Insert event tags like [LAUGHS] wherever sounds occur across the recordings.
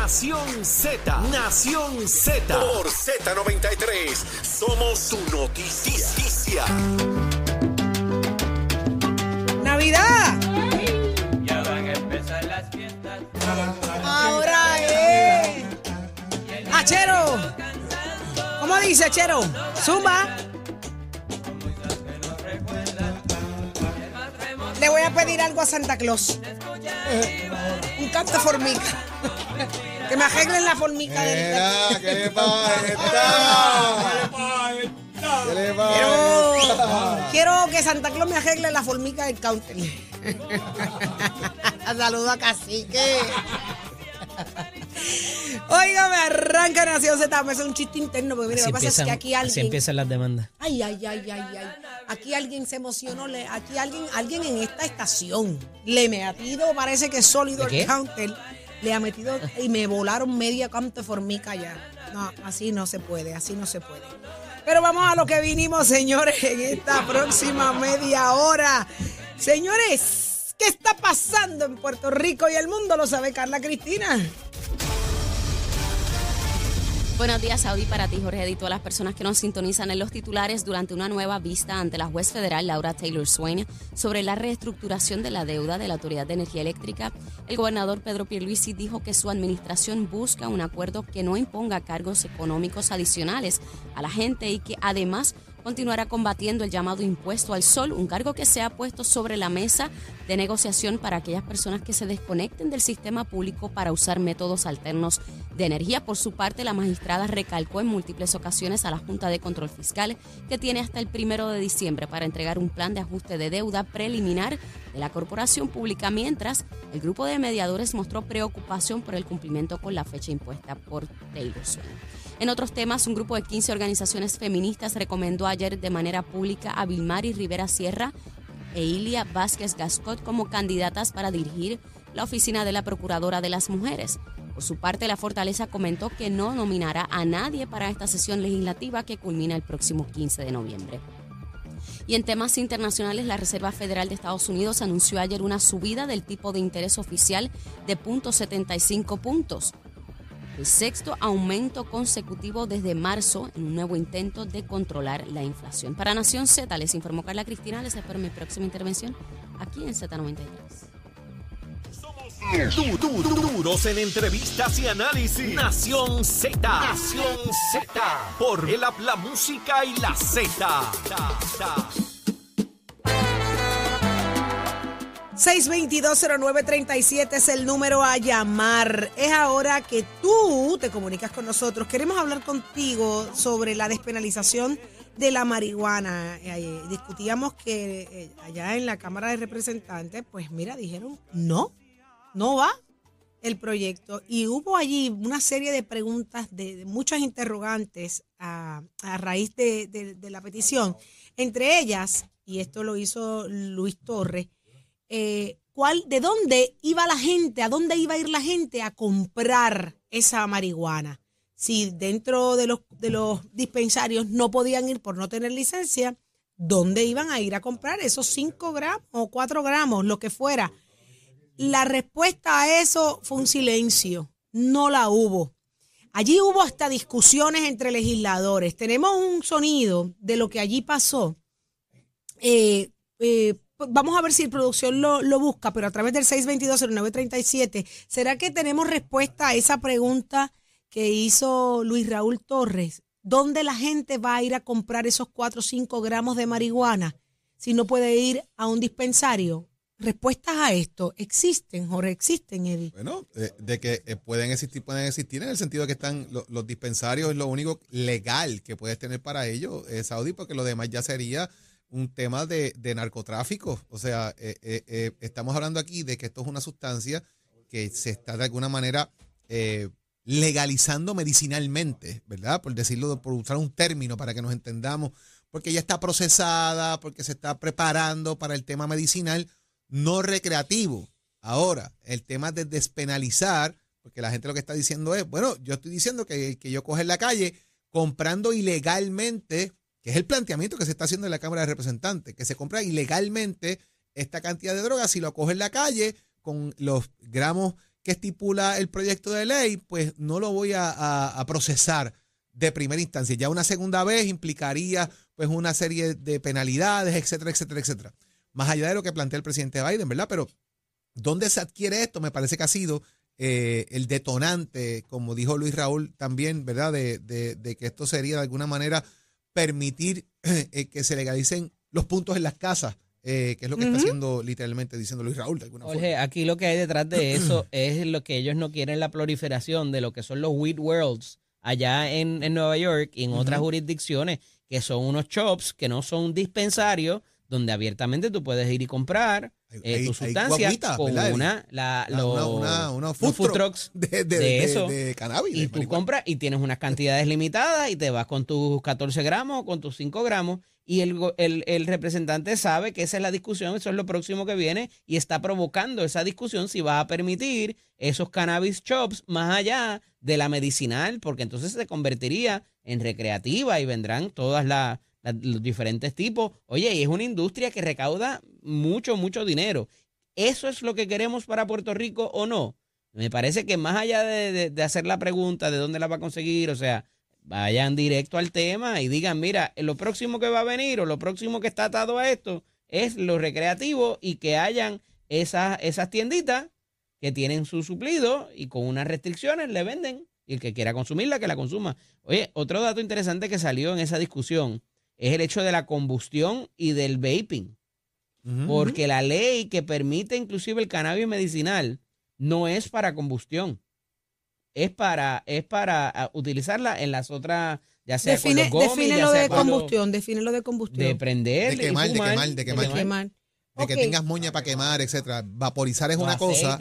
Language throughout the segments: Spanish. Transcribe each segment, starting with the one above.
Nación Z. Nación Z. Por Z93. Somos su noticia. ¡Navidad! Ya van a empezar las fiestas. Ahora es. ¡Achero! ¿Cómo dice Achero? Zumba. Le voy a pedir algo a Santa Claus. Un canto formica. Que me arreglen la formica del. Mira, ¿qué le pasa? ¿Qué le pasa? Quiero, quiero que Santa Claus me arregle la formica del counter. [LAUGHS] Saludo a Cacique. Oiga, me arranca Nación Z. Me hace un chiste interno porque mire, Así lo que pasa es empiezan, que aquí alguien. empiezan las demandas. Ay, ay, ay, ay, ay. Aquí alguien se emocionó. le- aquí alguien, alguien en esta estación le me ha metido, parece que sólido ¿De el counter. Le ha metido y me volaron media canto de formica ya. No, así no se puede, así no se puede. Pero vamos a lo que vinimos, señores, en esta próxima media hora. Señores, ¿qué está pasando en Puerto Rico y el mundo? Lo sabe Carla Cristina. Buenos días, Saudi, para ti, Jorge, y todas las personas que nos sintonizan en los titulares durante una nueva vista ante la juez federal Laura Taylor Swain sobre la reestructuración de la deuda de la Autoridad de Energía Eléctrica. El gobernador Pedro Pierluisi dijo que su administración busca un acuerdo que no imponga cargos económicos adicionales a la gente y que además continuará combatiendo el llamado impuesto al sol, un cargo que se ha puesto sobre la mesa de negociación para aquellas personas que se desconecten del sistema público para usar métodos alternos de energía. Por su parte, la magistrada recalcó en múltiples ocasiones a la Junta de Control Fiscal que tiene hasta el primero de diciembre para entregar un plan de ajuste de deuda preliminar de la corporación pública, mientras el grupo de mediadores mostró preocupación por el cumplimiento con la fecha impuesta por Taylor Swain. En otros temas, un grupo de 15 organizaciones feministas recomendó ayer de manera pública a Vilmari Rivera Sierra e Ilia Vázquez Gascot como candidatas para dirigir la oficina de la Procuradora de las Mujeres. Por su parte, la Fortaleza comentó que no nominará a nadie para esta sesión legislativa que culmina el próximo 15 de noviembre. Y en temas internacionales, la Reserva Federal de Estados Unidos anunció ayer una subida del tipo de interés oficial de 0.75 puntos sexto aumento consecutivo desde marzo en un nuevo intento de controlar la inflación. Para Nación Z, les informó Carla Cristina. Les espero mi próxima intervención aquí en Z93. Du- du- du- duros en entrevistas y análisis. Nación Z. Nación Z. Por el la música y la Z. 6220937 es el número a llamar. Es ahora que tú te comunicas con nosotros. Queremos hablar contigo sobre la despenalización de la marihuana. Eh, discutíamos que eh, allá en la Cámara de Representantes, pues mira, dijeron, no, no va el proyecto. Y hubo allí una serie de preguntas, de, muchas interrogantes a, raíz de la petición. Entre ellas, y esto lo hizo Luis Torres, eh, ¿cuál, ¿de dónde iba la gente? ¿A dónde iba a ir la gente a comprar esa marihuana? Si dentro de los, de los dispensarios no podían ir por no tener licencia, ¿dónde iban a ir a comprar esos 5 gramos o 4 gramos, lo que fuera? La respuesta a eso fue un silencio, no la hubo. Allí hubo hasta discusiones entre legisladores. Tenemos un sonido de lo que allí pasó. Eh, eh, vamos a ver si producción lo, lo busca, pero a través del 622-0937, ¿será que tenemos respuesta a esa pregunta que hizo Luis Raúl Torres? ¿Dónde la gente va a ir a comprar esos 4 o 5 gramos de marihuana si no puede ir a un dispensario? Respuestas a esto existen, Jorge, existen, Eddie. Bueno, eh, de que eh, pueden existir, pueden existir en el sentido de que están lo- los dispensarios, es lo único legal que puedes tener para ellos, eh, Saudi, porque lo demás ya sería un tema de, de narcotráfico. O sea, eh, eh, eh, estamos hablando aquí de que esto es una sustancia que se está de alguna manera legalizando medicinalmente, ¿verdad? Por decirlo, por usar un término para que nos entendamos, porque ya está procesada, porque se está preparando para el tema medicinal, no recreativo. Ahora, el tema de despenalizar, porque la gente lo que está diciendo es, bueno, yo estoy diciendo que, que yo coge en la calle comprando ilegalmente, que es el planteamiento que se está haciendo en la Cámara de Representantes, que se compra ilegalmente esta cantidad de drogas, si lo coge en la calle con los gramos que estipula el proyecto de ley, pues no lo voy a, procesar de primera instancia. Ya una segunda vez implicaría pues una serie de penalidades, etcétera, etcétera, etcétera. Más allá de lo que plantea el presidente Biden, ¿verdad? Pero ¿dónde se adquiere esto? Me parece que ha sido eh, el detonante, como dijo Luis Raúl también, ¿verdad? De que esto sería de alguna manera permitir [CLEARS THROAT] eh, que se legalicen los puntos en las casas, eh, que es lo que está haciendo literalmente diciendo Luis Raúl de alguna Jorge, aquí lo que hay detrás de eso [CLEARS THROAT] es lo que ellos no quieren, la proliferación de lo que son los weed worlds allá en, en Nueva York y en otras jurisdicciones, que son unos shops que no son dispensarios, donde abiertamente tú puedes ir y comprar eh, hay- tu hay sustancia guaguitas, con una, la, los, una- una los food food truck trucks de, de- de de- eso. de cannabis. y tú compras y tienes unas cantidades limitadas y te vas con tus 14 gramos o con tus 5 gramos y el, el, el representante sabe que esa es la discusión, eso es lo próximo que viene y está provocando esa discusión si va a permitir esos cannabis shops más allá de la medicinal, porque entonces se convertiría en recreativa y vendrán todas las los diferentes tipos. Oye, y es una industria que recauda mucho, mucho dinero. ¿Eso es lo que queremos para Puerto Rico o no? Me parece que más allá de, de- de hacer la pregunta de dónde la va a conseguir, o sea, vayan directo al tema y digan, mira, lo próximo que va a venir o lo próximo que está atado a esto es lo recreativo y que hayan esas, esas tienditas que tienen su suplido y con unas restricciones le venden y el que quiera consumirla, que la consuma. Oye, otro dato interesante que salió en esa discusión es el hecho de la combustión y del vaping. Porque la ley que permite inclusive el cannabis medicinal no es para combustión. Es para, es para ah, utilizarla en las otras, ya sea Define, con los gomis, define ya lo sea de combustión, define lo de combustión. De prender, De y quemar, de quemar, de quemar. Quemar. De que tengas moña para quemar, etcétera. Vaporizar es una cosa,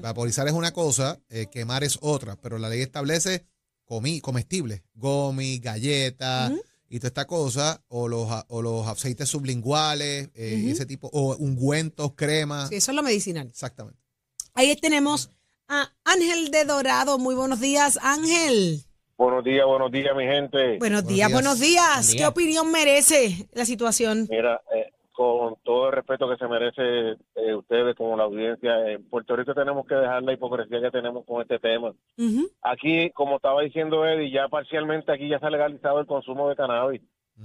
vaporizar. Es una cosa, eh, quemar es otra, pero la ley establece comi, comestibles, gomi, galletas Ujú. Y toda esta cosa, o los, a- o los aceites sublinguales, eh, ese tipo, o ungüentos, cremas. Sí, eso es lo medicinal. Exactamente. Ahí tenemos a Ángel de Dorado. Muy buenos días, Ángel. Buenos días, buenos días, mi gente. Buenos Buenos días, días. buenos días. Buen día. ¿Qué opinión merece la situación? Mira, eh, con todo el respeto que se merece eh, ustedes como la audiencia, en Puerto Rico tenemos que dejar la hipocresía que tenemos con este tema. Aquí, como estaba diciendo Eddie, ya parcialmente aquí ya se ha legalizado el consumo de cannabis.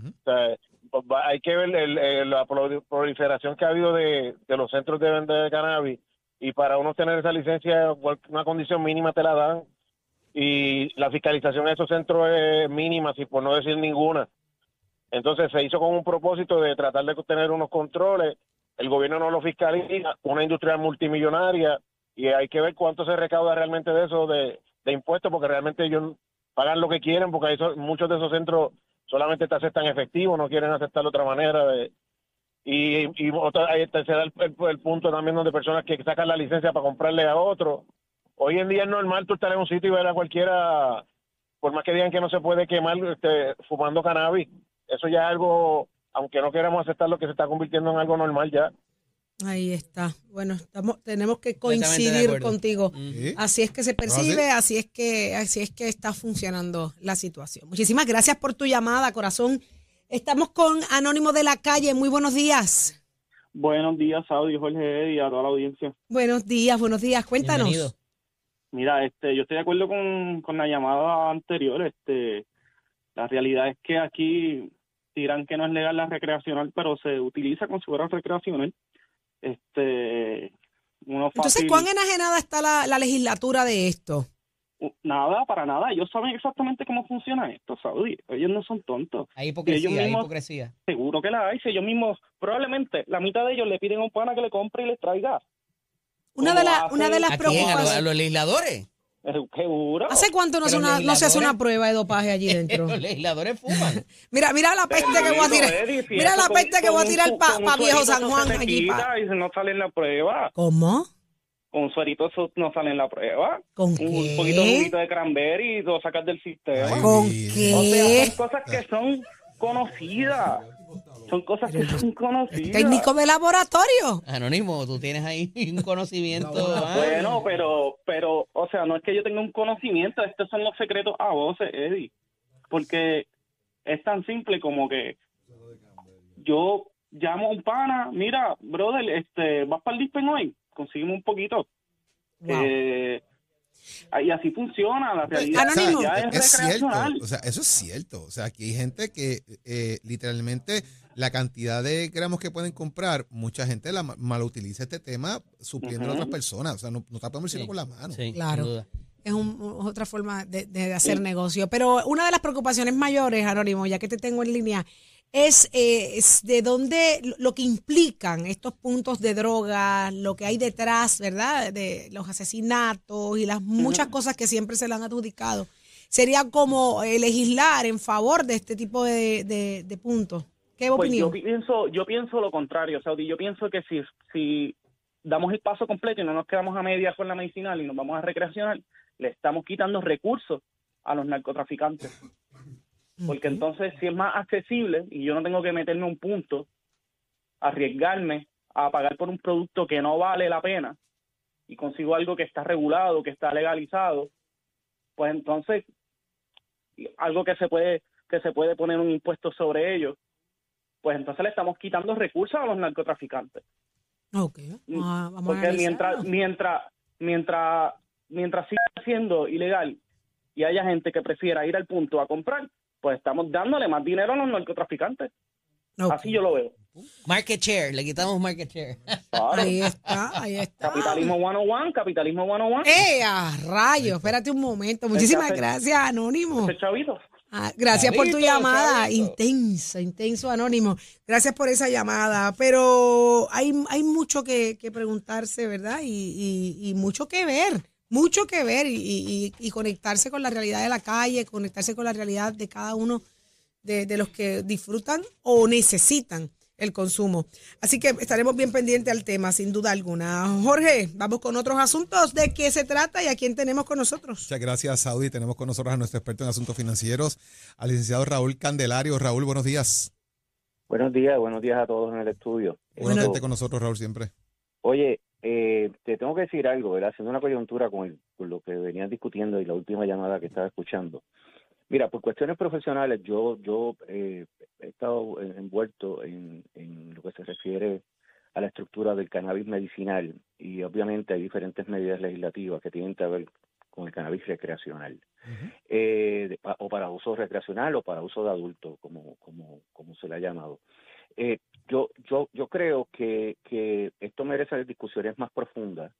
O sea, pues, va- hay que ver el- el- la prol- proliferación que ha habido de, de los centros de venta de cannabis y para uno tener esa licencia, una condición mínima te la dan y la fiscalización en esos centros es mínima, si por no decir ninguna. Entonces se hizo con un propósito de tratar de tener unos controles. El gobierno no lo fiscaliza, una industria multimillonaria y hay que ver cuánto se recauda realmente de eso de, impuestos porque realmente ellos pagan lo que quieren porque muchos de esos centros solamente te aceptan efectivo, no quieren aceptar de otra manera. De, y, y otra, ahí se da el punto también donde personas que sacan la licencia para comprarle a otro. Hoy en día es normal tú estar en un sitio y ver a cualquiera, por más que digan que no se puede quemar este, fumando cannabis. Eso ya es algo, aunque no queramos aceptar lo que se está convirtiendo en algo normal ya. Ahí está. Bueno, estamos, tenemos que coincidir contigo. Sí. Así es que se percibe, así es que, así es que está funcionando la situación. Muchísimas gracias por tu llamada, corazón. Estamos con Anónimo de la Calle. Muy buenos días. Buenos días, Saudi, Jorge y a toda la audiencia. Buenos días, buenos días. Cuéntanos. Bienvenido. Mira, este, yo estoy de acuerdo con, con la llamada anterior. Este, la realidad es que aquí dirán que no es legal la recreacional, pero se utiliza si fuera recreacional. Este, uno Entonces, fácil- ¿cuán enajenada está la, la legislatura de esto? Nada, para nada. Ellos saben exactamente cómo funciona esto, Saudi. Ellos no son tontos. Hay hipocresía, ellos hay mismos- hipocresía. Seguro que la hay. Si ellos mismos, probablemente la mitad de ellos le piden a un pana que le compre y les traiga. Una ¿Cómo de, la- una de las ¿A quién? ¿A a preocupaciones. los legisladores? Seguro. ¿Hace cuánto no, hace una, no se hace una prueba de dopaje allí [LAUGHS] dentro? los legisladores fuman. Mira, mira la peste que voy a tirar. Mira la con- peste que voy a un tirar para un Viejo San Juan allí. pa- Y no sale en la prueba. ¿Cómo? Con un suerito eso no sale en la prueba. ¿Con Un qué? poquito de juguito de cranberry y lo sacas del sistema. Ay, ¿Con mira. O sea, qué? son cosas que son conocidas. Son cosas que son conocidas. Técnico de laboratorio. Anónimo, tú tienes ahí [LAUGHS] un conocimiento. ah. Bueno, pero, pero, o sea, no es que yo tenga un conocimiento, estos son los secretos a voces, Eddie. Porque es tan simple como que yo llamo a un pana, mira, brother, este, vas para el dispen hoy, consígueme un poquito. Wow. Eh, y así funciona la realidad. O sea, ya es, es, cierto, o sea, eso es cierto. O sea, aquí hay gente que eh, literalmente la cantidad de gramos que pueden comprar, mucha gente la ma- malutiliza este tema supliendo a otras personas. O sea, no, no tapamos el cielo Sí. con la mano. Sí, Claro. sin duda. Es un- otra forma de, de hacer negocio. Pero una de las preocupaciones mayores, Anónimo, ya que te tengo en línea, es, eh, es de dónde lo- que implican estos puntos de droga, lo que hay detrás, ¿verdad? De los asesinatos y las muchas cosas que siempre se le han adjudicado. Sería como eh, legislar en favor de este tipo de, de- de puntos. ¿Qué Pues opinión? yo pienso, yo pienso lo contrario, Saudi. Yo pienso que si, si damos el paso completo y no nos quedamos a medias con la medicinal y nos vamos a recreacional, le estamos quitando recursos a los narcotraficantes. [LAUGHS] Porque entonces, si es más accesible y yo no tengo que meterme un punto, arriesgarme a pagar por un producto que no vale la pena y consigo algo que está regulado, que está legalizado, pues entonces algo que se puede que se puede poner un impuesto sobre ellos, pues entonces le estamos quitando recursos a los narcotraficantes. Ok, ah, vamos a Porque mientras mientras mientras mientras siga siendo ilegal y haya gente que prefiera ir al punto a comprar, pues estamos dándole más dinero a los narcotraficantes. Así yo lo veo. Market share, le quitamos market share. Claro. Ahí está, ahí está. Capitalismo 101, capitalismo 101. ¡Eh, a rayos! Espérate un momento. Muchísimas gracias, Anónimo. Ese chavito. Ah, gracias por tu llamada. Intensa, intenso, Anónimo. Gracias por esa llamada. Pero hay, hay mucho que, que preguntarse, ¿verdad? Y, y- y mucho que ver. Mucho que ver y, y- y conectarse con la realidad de la calle, conectarse con la realidad de cada uno de, de los que disfrutan o necesitan el consumo. Así que estaremos bien pendientes al tema, sin duda alguna. Jorge, vamos con otros asuntos. ¿De qué se trata y a quién tenemos con nosotros? Muchas gracias, Saudi. Tenemos con nosotros a nuestro experto en asuntos financieros, al licenciado Raúl Candelario. Raúl, buenos días. Buenos días, buenos días a todos en el estudio. Bueno, Esto- con nosotros, Raúl, siempre. Oye, eh, te tengo que decir algo, ¿verdad? Haciendo una coyuntura con, el- con lo que venían discutiendo y la última llamada que estaba escuchando. Mira, por cuestiones profesionales, yo yo eh, he estado en- envuelto en, en lo que se refiere a la estructura del cannabis medicinal y obviamente hay diferentes medidas legislativas que tienen que ver con el cannabis recreacional. eh, de- o para uso recreacional o para uso de adulto, como, como, como se le ha llamado. Eh, yo, yo, yo creo que, que esto merece discusiones más profundas,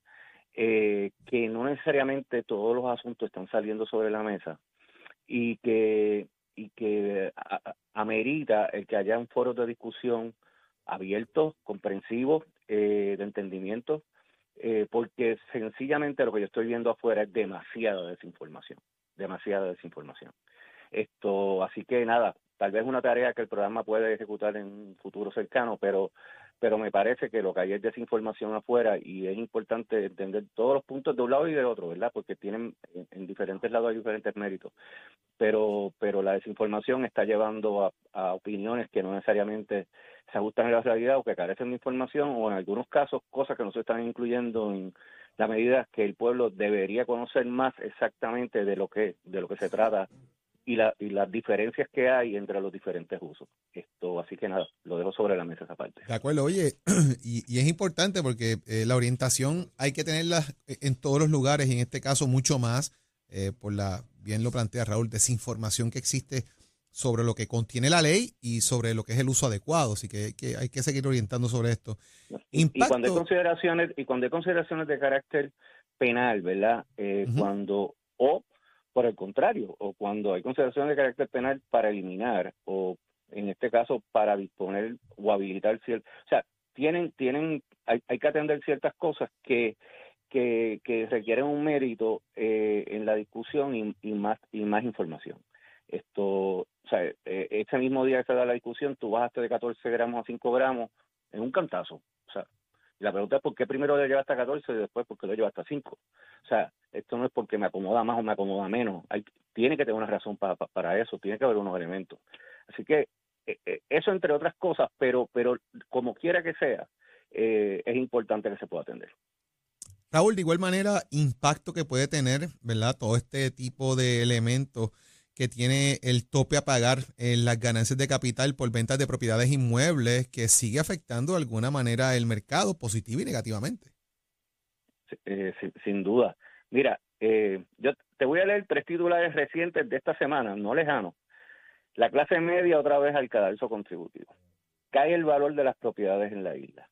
que no necesariamente todos los asuntos están saliendo sobre la mesa y que, y que a- amerita el que haya un foro de discusión abiertos, comprensivos, eh, de entendimiento, eh, porque sencillamente lo que yo estoy viendo afuera es demasiada desinformación, demasiada desinformación. Esto, así que nada, tal vez una tarea que el programa puede ejecutar en un futuro cercano, pero pero me parece que lo que hay es desinformación afuera y es importante entender todos los puntos de un lado y del otro, ¿verdad? Porque tienen en, en diferentes lados hay diferentes méritos, pero pero la desinformación está llevando a, a opiniones que no necesariamente se ajustan a la realidad o que carecen de información o en algunos casos cosas que no se están incluyendo en la medida que el pueblo debería conocer más exactamente de lo que de lo que se trata y, la, y las diferencias que hay entre los diferentes usos. Esto, así que nada, lo dejo sobre la mesa esa parte. De acuerdo, oye, [CLEARS THROAT] y, y es importante porque eh, la orientación hay que tenerla en todos los lugares y en este caso mucho más eh, por la, bien lo plantea Raúl, desinformación que existe sobre lo que contiene la ley y sobre lo que es el uso adecuado. Así que, que hay que seguir orientando sobre esto. Y, y Impacto. cuando hay consideraciones y cuando hay consideraciones de carácter penal, ¿verdad? Eh. Cuando o por el contrario, o cuando hay consideraciones de carácter penal para eliminar o en este caso para disponer o habilitar cierto, o sea, tienen tienen hay, hay que atender ciertas cosas que que, que requieren un mérito eh, en la discusión y, y más y más información. Esto, o sea, eh, ese mismo día que se da la discusión, tú bajaste de 14 gramos a 5 gramos en un cantazo. O sea, y la pregunta es por qué primero lo llevaste a 14 y después por qué lo llevaste a 5. O sea, esto no es porque me acomoda más o me acomoda menos. Tiene que tener una razón para, para eso, tiene que haber unos elementos. Así que eh, eh, eso entre otras cosas, pero, pero como quiera que sea, eh, es importante que se pueda atender. Raúl, de igual manera, impacto que puede tener, ¿verdad? Todo este tipo de elementos que tiene el tope a pagar en las ganancias de capital por ventas de propiedades inmuebles que sigue afectando de alguna manera el mercado positiva y negativamente. eh, sin, duda. Mira, eh, yo te voy a leer tres titulares recientes de esta semana, no lejanos. La clase media otra vez al cadalso contributivo. Cae el valor de las propiedades en la isla.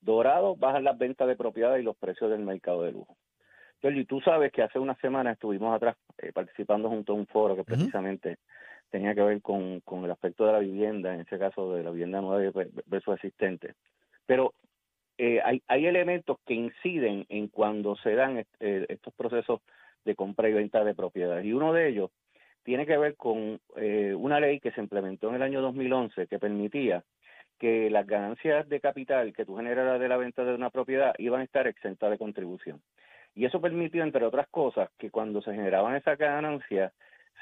Dorado bajan las ventas de propiedades y los precios del mercado de lujo. Y tú sabes que hace unas semanas estuvimos atrás eh, participando junto a un foro que precisamente tenía que ver con, con el aspecto de la vivienda, en ese caso de la vivienda nueva versus existente. Pero eh, hay, hay elementos que inciden en cuando se dan eh, estos procesos de compra y venta de propiedades. Y uno de ellos tiene que ver con eh, una ley que se implementó en el año 2011 que permitía que las ganancias de capital que tú generaras de la venta de una propiedad iban a estar exentas de contribución. Y eso permitió, entre otras cosas, que cuando se generaban esas ganancias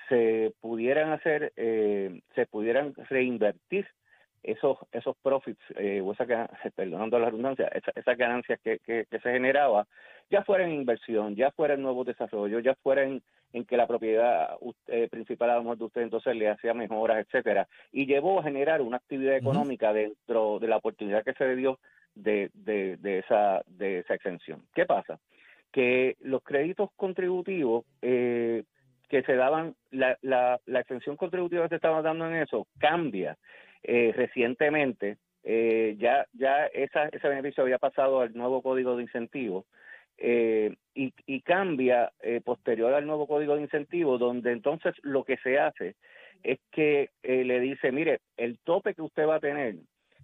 se pudieran hacer, eh, se pudieran reinvertir esos esos profits eh, o esa [LAUGHS] perdonando la redundancia esas ganancias que, que, se generaba ya fuera en inversión ya fuera en nuevos desarrollos ya fuera en, que la propiedad eh, principal a lo mejor de usted entonces le hacía mejoras etcétera y llevó a generar una actividad económica dentro de la oportunidad que se le dio de, de, de esa de esa exención. Qué pasa que los créditos contributivos eh, que se daban, la, la, exención contributiva que se estaba dando en eso cambia eh, recientemente. Eh, ya ya esa, ese beneficio había pasado al nuevo código de incentivos y, y, cambia posterior al nuevo código de incentivos, donde entonces lo que se hace es que le dice, mire, el tope que usted va a tener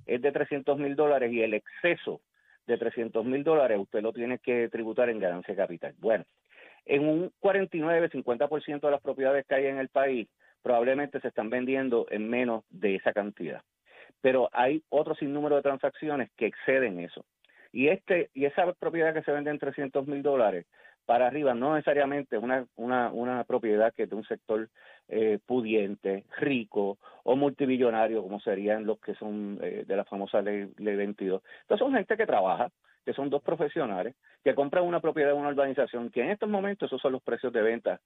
es de 300 mil dólares y el exceso de 300 mil dólares usted lo tiene que tributar en ganancia de capital. Bueno, en un 49-50% de las propiedades que hay en el país, probablemente se están vendiendo en menos de esa cantidad. Pero hay otro sinnúmero de transacciones que exceden eso. Y este y esa propiedad que se vende en 300 mil dólares para arriba no necesariamente una, una, una propiedad que es de un sector eh, pudiente, rico o multimillonario, como serían los que son eh, de la famosa ley, ley 22. Entonces son gente que trabaja, que son dos profesionales, que compran una propiedad de una urbanización, que en estos momentos esos son los precios de venta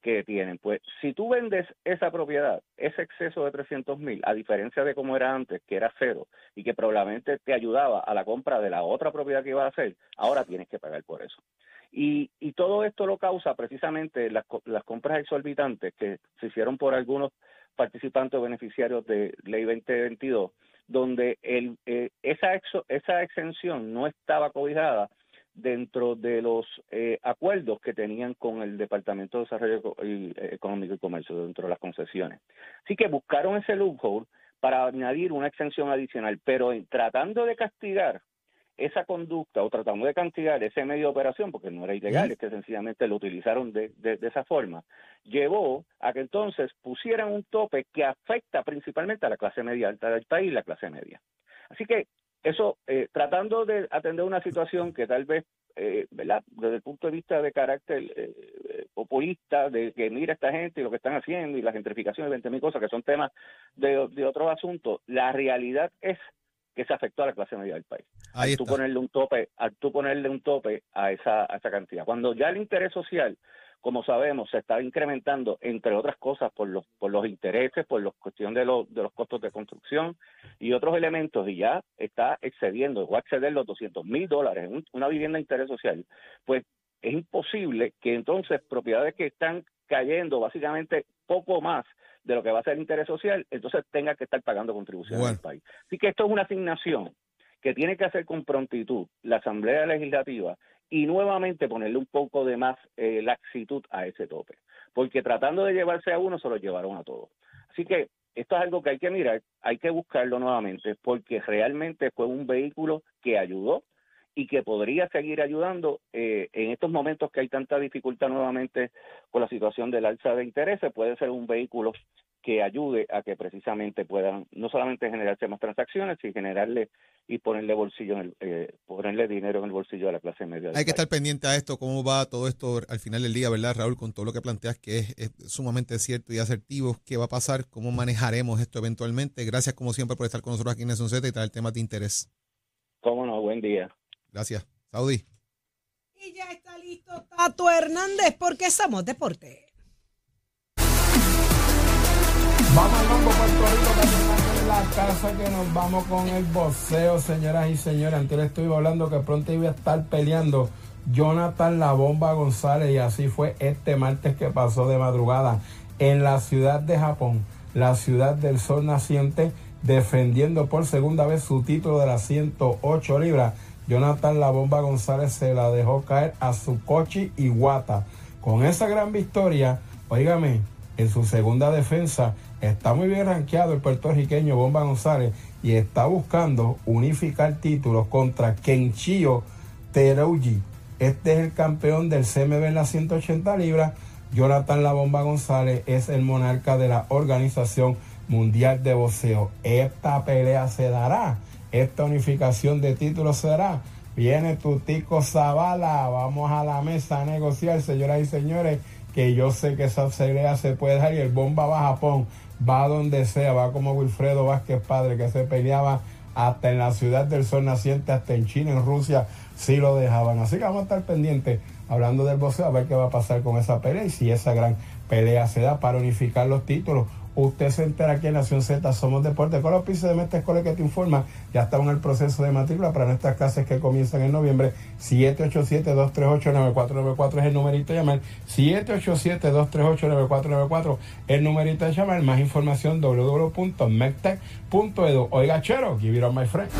que tienen. Pues si tú vendes esa propiedad, ese exceso de 300 mil, a diferencia de como era antes, que era cero, y que probablemente te ayudaba a la compra de la otra propiedad que iba a hacer, ahora tienes que pagar por eso. Y, y todo esto lo causa precisamente las, compras exorbitantes que se hicieron por algunos participantes o beneficiarios de Ley 2022, donde el, eh, esa, esa exención no estaba cobijada dentro de los eh, acuerdos que tenían con el Departamento de Desarrollo eh, Económico y Comercio dentro de las concesiones. Así que buscaron ese loophole para añadir una exención adicional, pero tratando de castigar esa conducta o tratando de castigar ese medio de operación, porque no era ilegal, es que sencillamente lo utilizaron de, de, esa forma, llevó a que entonces pusieran un tope que afecta principalmente a la clase media alta del país, la clase media. Así que eso, eh, tratando de atender una situación que tal vez, eh, ¿verdad? Desde el punto de vista de carácter eh, populista, de que mira esta gente y lo que están haciendo y la gentrificación y 20 mil cosas que son temas de, de otros asuntos, la realidad es que se afectó a la clase media del país. Ahí al tú ponerle un tope, al tú ponerle un tope a esa, a esa cantidad. Cuando ya el interés social, como sabemos, se está incrementando, entre otras cosas, por los, por los intereses, por la cuestión de los, de los costos de construcción y otros elementos, y ya está excediendo, va a exceder los 200 mil dólares en una vivienda de interés social, pues es imposible que entonces propiedades que están cayendo básicamente poco más de lo que va a ser el interés social, entonces tenga que estar pagando contribuciones al país. Así que esto es una asignación que tiene que hacer con prontitud la Asamblea Legislativa y nuevamente ponerle un poco de más eh, laxitud a ese tope, porque tratando de llevarse a uno se lo llevaron a todos. Así que esto es algo que hay que mirar, hay que buscarlo nuevamente, porque realmente fue un vehículo que ayudó y que podría seguir ayudando eh, en estos momentos que hay tanta dificultad nuevamente con la situación del alza de intereses, puede ser un vehículo que ayude a que precisamente puedan no solamente generarse más transacciones, sino generarle y ponerle bolsillo en el, eh, ponerle dinero en el bolsillo de la clase media. Hay que estar pendiente a esto, cómo va todo esto al final del día, ¿verdad, Raúl? Con todo lo que planteas que es, es sumamente cierto y asertivo, qué va a pasar, cómo manejaremos esto eventualmente. Gracias como siempre por estar con nosotros aquí en Nación Z y traer temas de interés. Cómo no, buen día. Gracias. Saudi. Y ya está listo Tato Hernández porque somos deporte. Vamos al mambo Puerto Rico en la casa que nos vamos con el boxeo, señoras y señores. Antes estuve hablando que pronto iba a estar peleando Jonathan La Bomba González y así fue este martes que pasó de madrugada en la ciudad de Japón, la ciudad del sol naciente, defendiendo por segunda vez su título de las 108 libras. Jonathan La Bomba González se la dejó caer a su coche Iwata. Con esa gran victoria, óigame, en su segunda defensa está muy bien rankeado el puertorriqueño Bomba González y está buscando unificar títulos contra Kenchio Terouji. Este es el campeón del CMB en las 180 libras. Jonathan La Bomba González es el monarca de la Organización Mundial de Boxeo. Esta pelea se dará, esta unificación de títulos se dará. Viene tu tico Zavala, vamos a la mesa a negociar, señoras y señores, que yo sé que esa pelea se puede dar y el bomba va a Japón, va donde sea, va como Wilfredo Vázquez Padre, que se peleaba hasta en la ciudad del sol naciente, hasta en China, en Rusia, sí lo dejaban. Así que vamos a estar pendientes hablando del boxeo, a ver qué va a pasar con esa pelea y si esa gran pelea se da para unificar los títulos. Usted se entera aquí en Nación Z, somos deporte. Con los pisos de Mestre Escuela que te informa, ya estamos en el proceso de matrícula para nuestras clases que comienzan en noviembre. 787-238-9494 es el numerito de llamar. 787-238-9494 el numerito de llamar. Más información www.mectech.edu. Oiga, chero, give it on my friend.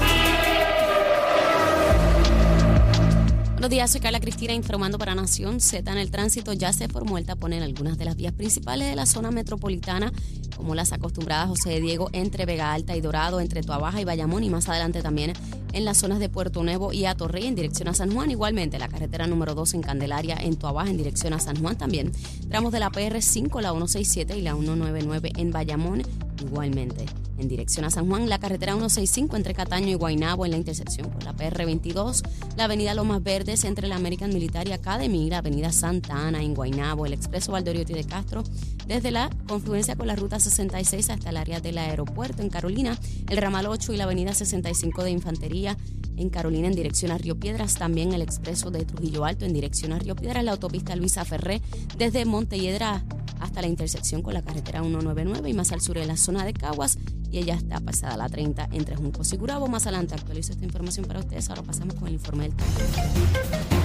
Buenos días, soy Carla Cristina informando para Nación Z. En el tránsito ya se formó el tapón en algunas de las vías principales de la zona metropolitana, como las acostumbradas José de Diego entre Vega Alta y Dorado, entre Tuabaja y Bayamón y más adelante también en las zonas de Puerto Nuevo y Atorrey en dirección a San Juan. Igualmente la carretera número 2 en Candelaria en Tuabaja en dirección a San Juan también. Tramos de la PR5, la 167 y la 199 en Bayamón igualmente. En dirección a San Juan, la carretera 165 entre Cataño y Guaynabo en la intersección con la PR22, la avenida Lomas Verdes entre la American Military Academy la avenida Santa Ana en Guaynabo, el expreso Valdoriotti de Castro, desde la confluencia con la ruta 66 hasta el área del aeropuerto en Carolina, el ramal 8 y la avenida 65 de Infantería en Carolina en dirección a Río Piedras, también el expreso de Trujillo Alto en dirección a Río Piedras, la autopista Luisa Ferré desde Montelledra hasta la intersección con la carretera 199 y más al sur en la zona de Caguas y ella está pasada la 30 entre Juncos y Gurabo. Más adelante actualizo esta información para ustedes. Ahora pasamos con el informe del tiempo.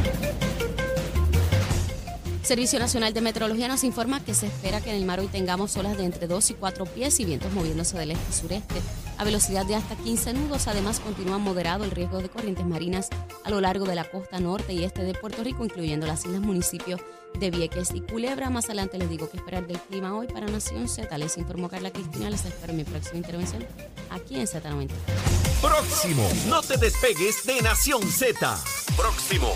Servicio Nacional de Meteorología nos informa que se espera que en el mar hoy tengamos olas de entre 2 y 4 pies y vientos moviéndose del este a velocidad de hasta 15 nudos. Además, continúa moderado el riesgo de corrientes marinas a lo largo de la costa norte y este de Puerto Rico, incluyendo las islas municipios de Vieques y Culebra. Más adelante les digo qué esperar del clima hoy para Nación Z. Les informó Carla Cristina. Les espero en mi próxima intervención aquí en Z90. Próximo. No te despegues de Nación Z. Próximo.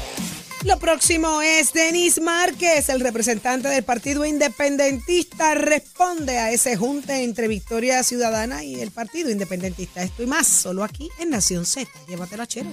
Lo próximo es Denis Márquez, el representante del Partido Independentista, responde a ese junte entre Victoria Ciudadana y el Partido Independentista. Esto y más, solo aquí en Nación Z. Llévatelo a chero.